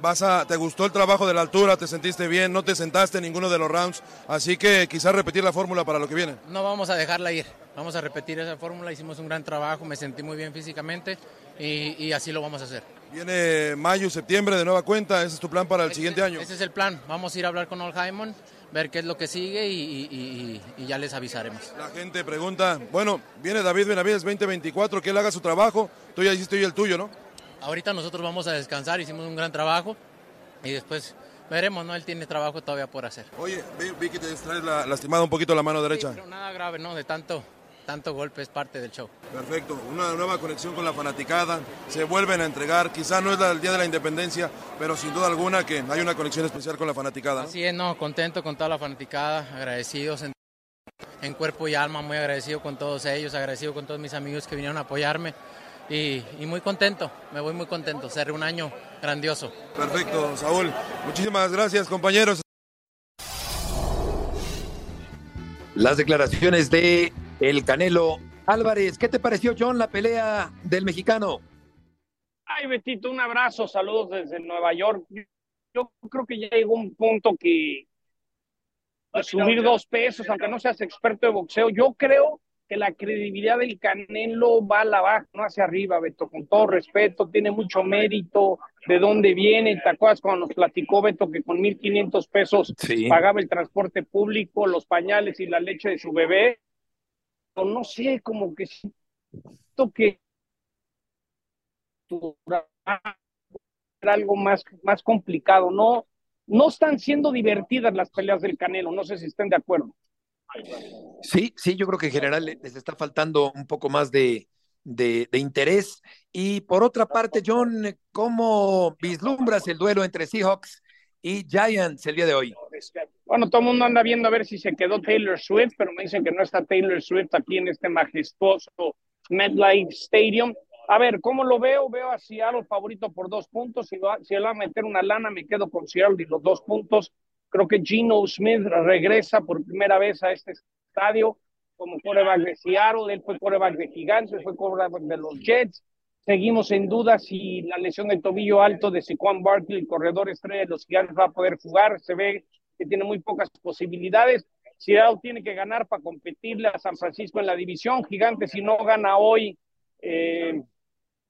Vas a, ¿Te gustó el trabajo de la altura? ¿Te sentiste bien? ¿No te sentaste en ninguno de los rounds? Así que quizás repetir la fórmula para lo que viene. No vamos a dejarla ir. Vamos a repetir esa fórmula. Hicimos un gran trabajo, me sentí muy bien físicamente y, y así lo vamos a hacer. Viene mayo, septiembre de nueva cuenta, ese es tu plan para el siguiente año. Ese es el plan, vamos a ir a hablar con Ol Jaimon, ver qué es lo que sigue y, ya les avisaremos. La gente pregunta, bueno, viene David Benavides 2024, que él haga su trabajo, tú ya hiciste hoy el tuyo, ¿no? Ahorita nosotros vamos a descansar, hicimos un gran trabajo y después veremos, ¿no? Él tiene trabajo todavía por hacer. Oye, vi, que te traes la, lastimada un poquito la mano derecha. pero nada grave, ¿no? De tanto tanto golpe es parte del show. Perfecto, una nueva conexión con la fanaticada, se vuelven a entregar, quizá no es el Día de la Independencia, pero sin duda alguna que hay una conexión especial con la fanaticada. Así es, no, contento con toda la fanaticada, agradecidos en, cuerpo y alma, muy agradecido con todos ellos, agradecido con todos mis amigos que vinieron a apoyarme. Y, y, muy contento, me voy muy contento, cerré un año grandioso. Perfecto, Saúl. Muchísimas gracias, compañeros. Las declaraciones de el Canelo Álvarez. ¿Qué te pareció, John, la pelea del mexicano? Ay, Betito, un abrazo, saludos desde Nueva York. Yo creo que ya llegó un punto que subir dos pesos, aunque no seas experto de boxeo, yo creo que la credibilidad del Canelo va a la baja, no hacia arriba, Beto, con todo respeto, tiene mucho mérito, de dónde viene, ¿te acuerdas cuando nos platicó Beto que con 1.500 pesos pagaba el transporte público, los pañales y la leche de su bebé? no sé, como que siento que algo más, más complicado. No, no están siendo divertidas las peleas del Canelo, no sé si estén de acuerdo. Sí, sí, yo creo que en general les está faltando un poco más de, de, interés. Y por otra parte, John, ¿cómo vislumbras el duelo entre Seahawks y Giants el día de hoy? Bueno, todo el mundo anda viendo a ver si se quedó Taylor Swift, pero me dicen que no está Taylor Swift aquí en este majestuoso MetLife Stadium. A ver, ¿cómo lo veo? Veo a Seattle favorito por dos puntos. Si, va, si él va a meter una lana, me quedo con Seattle y los dos puntos. Creo que Gino Smith regresa por primera vez a este estadio como coreback de Seattle. Él fue coreback de Gigantes, fue coreback de los Jets. Seguimos en duda si la lesión de tobillo alto de Saquon Barkley, el corredor estrella de los Gigantes, va a poder jugar. Se ve que tiene muy pocas posibilidades. Seattle tiene que ganar para competirle a San Francisco en la división. Gigantes, si no gana hoy, eh,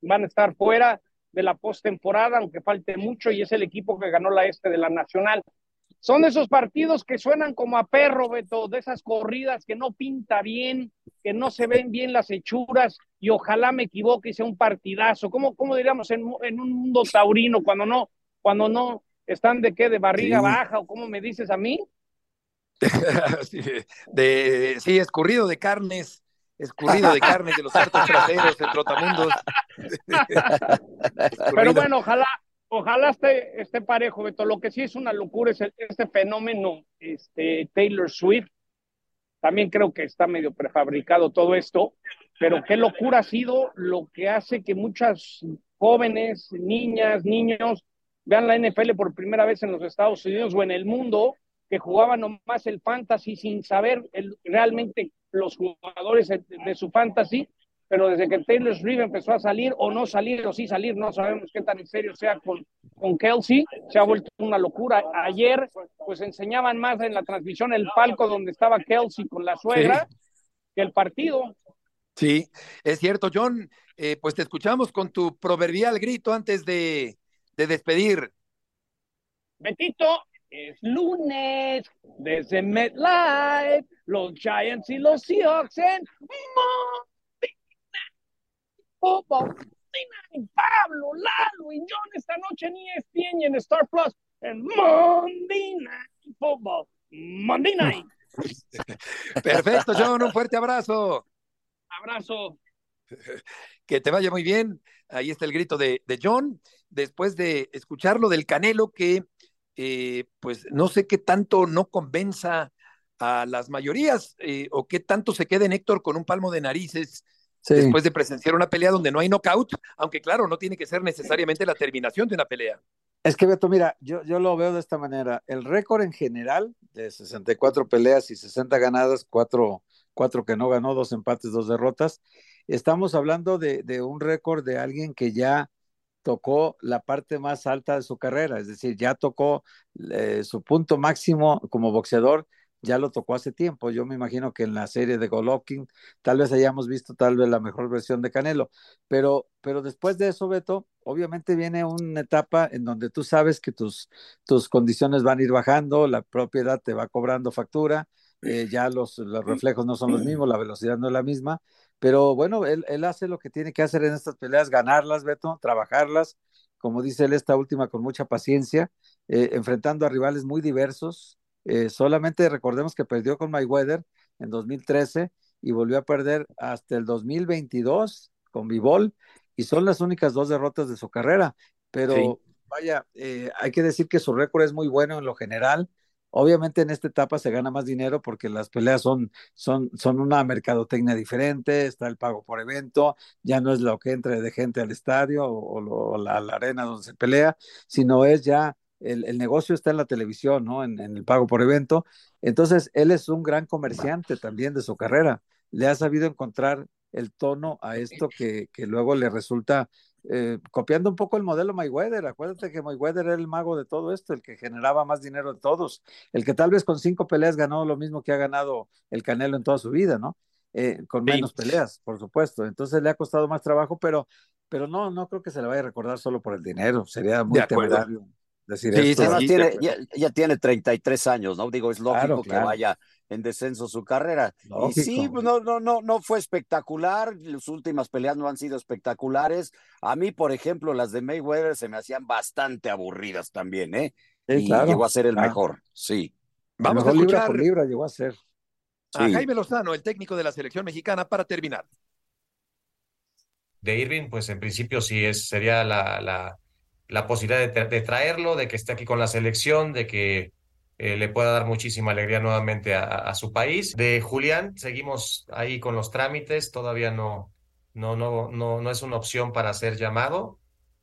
van a estar fuera de la postemporada, aunque falte mucho, y es el equipo que ganó la este de la Nacional. Son esos partidos que suenan como a perro, Beto, de esas corridas que no pinta bien, que no se ven bien las hechuras, y ojalá me equivoque y sea un partidazo. ¿Cómo, cómo diríamos en, en un mundo taurino cuando no, cuando no están de qué, de barriga baja, o cómo me dices a mí? de, sí, escurrido de carnes, escurrido de carnes de los hartos traseros, el trotamundos. Pero bueno, ojalá, ojalá esté, esté parejo, Beto. Lo que sí es una locura es este fenómeno, este Taylor Swift. También creo que está medio prefabricado todo esto, pero qué locura ha sido lo que hace que muchas jóvenes, niñas, niños vean la NFL por primera vez en los Estados Unidos o en el mundo, que jugaban nomás el fantasy sin saber realmente los jugadores de su fantasy pero desde que Taylor Swift empezó a salir o no salir o sí salir, no sabemos qué tan en serio sea con, con Kelsey, se ha vuelto una locura. Ayer pues enseñaban más en la transmisión el palco donde estaba Kelsey con la suegra que el partido. Sí, es cierto, John, eh, pues te escuchamos con tu proverbial grito antes de, de despedir. Betito, es lunes desde MetLife, los Giants y los Seahawks en Night, Pablo, Lalo y John esta noche en ESPN y en Star Plus en Monday Night Football. Monday Night. Perfecto, John, un fuerte abrazo. Abrazo. Que te vaya muy bien. Ahí está el grito de, de John. Después de escucharlo del Canelo, que eh, pues no sé qué tanto no convenza a las mayorías eh, o qué tanto se quede en Héctor con un palmo de narices Sí. después de presenciar una pelea donde no hay knockout, aunque claro, no tiene que ser necesariamente la terminación de una pelea. Es que Beto, mira, yo, yo lo veo de esta manera. El récord en general de 64 peleas y 60 ganadas, 4, cuatro que no ganó, dos empates, dos derrotas. Estamos hablando de, de un récord de alguien que ya tocó la parte más alta de su carrera, es decir, ya tocó eh, su punto máximo como boxeador, ya lo tocó hace tiempo. Yo me imagino que en la serie de Golovkin tal vez hayamos visto tal vez la mejor versión de Canelo, pero, pero después de eso, Beto, obviamente viene una etapa en donde tú sabes que tus, tus condiciones van a ir bajando, la propiedad te va cobrando factura, eh, ya los, los reflejos no son los mismos, la velocidad no es la misma, pero bueno, él, él hace lo que tiene que hacer en estas peleas, ganarlas, Beto, trabajarlas, como dice él, esta última con mucha paciencia, eh, enfrentando a rivales muy diversos. Eh, solamente recordemos que perdió con Mayweather en 2013 y volvió a perder hasta el 2022 con Vivol y son las únicas dos derrotas de su carrera. Pero Sí. vaya, eh, hay que decir que su récord es muy bueno en lo general. Obviamente en esta etapa se gana más dinero porque las peleas son, son, son una mercadotecnia diferente, está el pago por evento, ya no es lo que entre de gente al estadio o, o la, la arena donde se pelea, sino es ya el, el negocio está en la televisión, ¿no? En, en el pago por evento. Entonces, él es un gran comerciante también de su carrera. Le ha sabido encontrar el tono a esto que, que luego le resulta eh, copiando un poco el modelo Mayweather. Acuérdate que Mayweather era el mago de todo esto, el que generaba más dinero de todos, el que tal vez con cinco peleas ganó lo mismo que ha ganado el Canelo en toda su vida, ¿no? Eh, con Sí. menos peleas, por supuesto. Entonces le ha costado más trabajo, pero, pero no, no creo que se le vaya a recordar solo por el dinero. Sería muy temerario decir Sí, esto. además tiene, ya, ya tiene 33 años, ¿no? Digo, es lógico Claro, que vaya en descenso su carrera. Y sí, no, no, no, no fue espectacular. Las últimas peleas no han sido espectaculares. A mí, por ejemplo, las de Mayweather se me hacían bastante aburridas también, ¿eh? Sí, y claro, llegó a ser el claro. mejor, sí. Vamos a mejor libra escuchar por libra llegó a ser. a Sí. Jaime Lozano, el técnico de la selección mexicana, para terminar. de Irving, pues en principio sí es, sería la, la, la posibilidad de, tra- de traerlo, de que esté aquí con la selección, de que eh, le pueda dar muchísima alegría nuevamente a, su país. De Julián, seguimos ahí con los trámites, todavía no, no, no, no, no es una opción para ser llamado.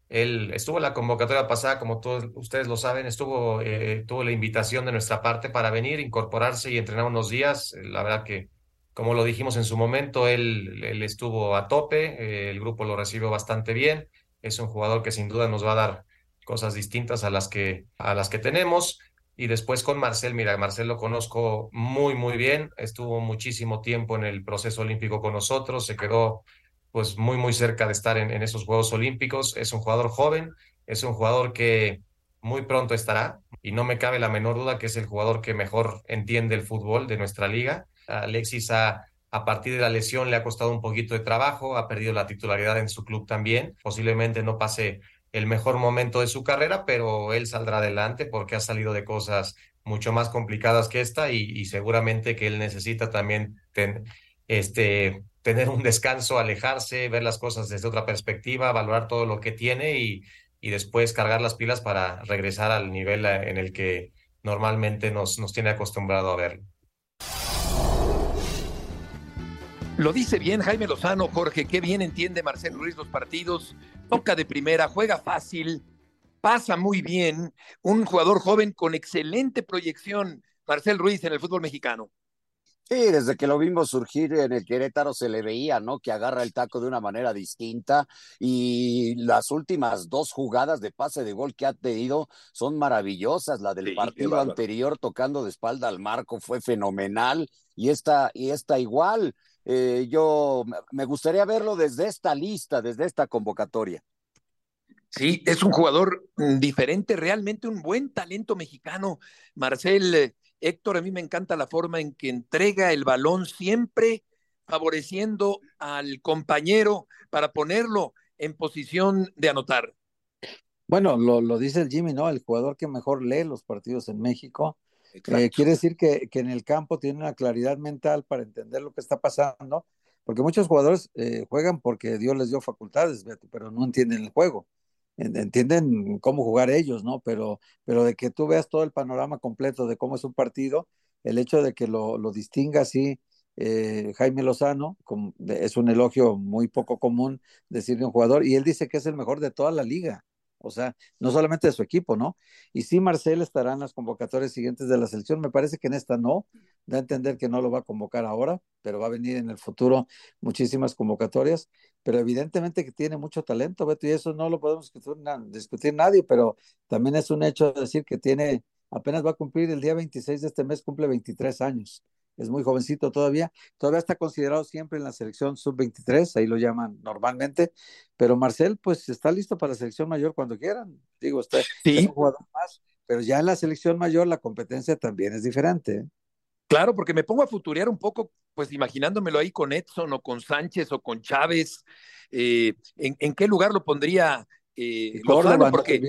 Él estuvo en la convocatoria pasada, como todos ustedes lo saben, estuvo, eh, tuvo la invitación de nuestra parte para venir, incorporarse y entrenar unos días. La verdad que, como lo dijimos en su momento, él, él estuvo a tope, eh, el grupo lo recibió bastante bien. Es un jugador que sin duda nos va a dar cosas distintas a las que, a las que tenemos. Y después con Marcel, mira, Marcel lo conozco muy, muy bien. Estuvo muchísimo tiempo en el proceso olímpico con nosotros, se quedó pues muy, muy cerca de estar en, en esos Juegos Olímpicos. Es un jugador joven, es un jugador que muy pronto estará y no me cabe la menor duda que es el jugador que mejor entiende el fútbol de nuestra liga. Alexis a, a partir de la lesión le ha costado un poquito de trabajo, ha perdido la titularidad en su club también. Posiblemente no pase el mejor momento de su carrera, pero él saldrá adelante porque ha salido de cosas mucho más complicadas que esta y, seguramente que él necesita también este, tener un descanso, alejarse, ver las cosas desde otra perspectiva, valorar todo lo que tiene y, y después cargar las pilas para regresar al nivel eh, en el que normalmente nos, nos tiene acostumbrado a verlo. Lo dice bien Jaime Lozano, Jorge, qué bien entiende Marcel Ruiz los partidos, toca de primera, juega fácil, pasa muy bien, un jugador joven con excelente proyección, Marcel Ruiz en el fútbol mexicano. Sí, desde que lo vimos surgir en el Querétaro se le veía, ¿no? Que agarra el taco de una manera distinta y las últimas dos jugadas de pase de gol que ha tenido son maravillosas. La del Sí, partido anterior tocando de espalda al marco fue fenomenal y esta, y esta igual. Eh, yo me- gustaría verlo desde esta lista, desde esta convocatoria. Sí, es un jugador mm, diferente, realmente un buen talento mexicano. Marcel, eh, Héctor, a mí me encanta la forma en que entrega el balón siempre favoreciendo al compañero para ponerlo en posición de anotar. Bueno, lo, lo dice el Jimmy, ¿no? El jugador que mejor lee los partidos en México. Eh, quiere decir que, que, en el campo tiene una claridad mental para entender lo que está pasando, porque muchos jugadores eh, juegan porque Dios les dio facultades, Beto, pero no entienden el juego. Entienden cómo jugar ellos, ¿no? Pero, pero de que tú veas todo el panorama completo de cómo es un partido, el hecho de que lo, lo distinga así eh, Jaime Lozano, es un elogio muy poco común decirle a un jugador, y él dice que es el mejor de toda la liga, o sea, no solamente de su equipo, ¿no? Y sí, Marcel estará en las convocatorias siguientes de la selección, me parece que en esta no, da a entender que no lo va a convocar ahora, pero va a venir en el futuro muchísimas convocatorias, pero evidentemente que tiene mucho talento, Beto, y eso no lo podemos discutir, discutir nadie, pero también es un hecho decir que tiene, apenas va a cumplir el día 26 de este mes, cumple 23 años es muy jovencito todavía, todavía está considerado siempre en la selección sub-23, ahí lo llaman normalmente, pero Marcel pues está listo para la selección mayor cuando quieran, digo, usted es un jugador más, pero ya en la selección mayor la competencia también es diferente. ¿eh? Claro, porque me pongo a futurear un poco, pues imaginándomelo ahí con Edson o con Sánchez o con Chávez, eh, ¿en, qué lugar lo pondría eh, Lozano? Porque...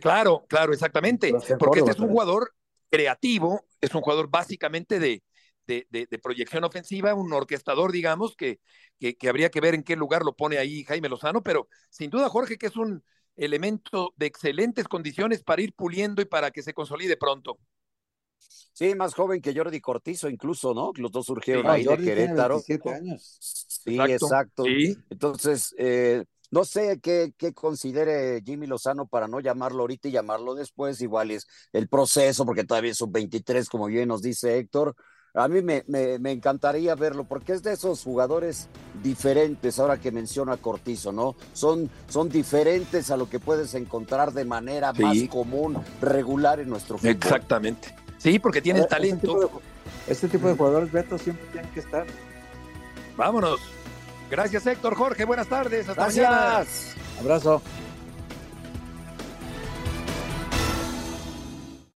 Claro, claro, exactamente, porque este es un jugador creativo, es un jugador básicamente de, de, proyección ofensiva, un orquestador, digamos, que, que, habría que ver en qué lugar lo pone ahí Jaime Lozano, pero sin duda, Jorge, que es un elemento de excelentes condiciones para ir puliendo y para que se consolide pronto. Sí, más joven que Jordi Cortizo, incluso, ¿no? Los dos surgieron ahí de Querétaro. años. Sí, exacto. Entonces, eh, no sé qué, considere Jimmy Lozano para no llamarlo ahorita y llamarlo después. Igual es el proceso, porque todavía es un 23, como bien nos dice Héctor. A mí me, me, encantaría verlo porque es de esos jugadores diferentes, ahora que menciona Cortizo, ¿no? Son, son diferentes a lo que puedes encontrar de manera más común, regular en nuestro fútbol. Exactamente. Sí, porque tienen talento. Este tipo, de, jugadores, Beto, siempre tienen que estar. Vámonos. Gracias, Héctor. Jorge, buenas tardes. Hasta Gracias. Abrazo.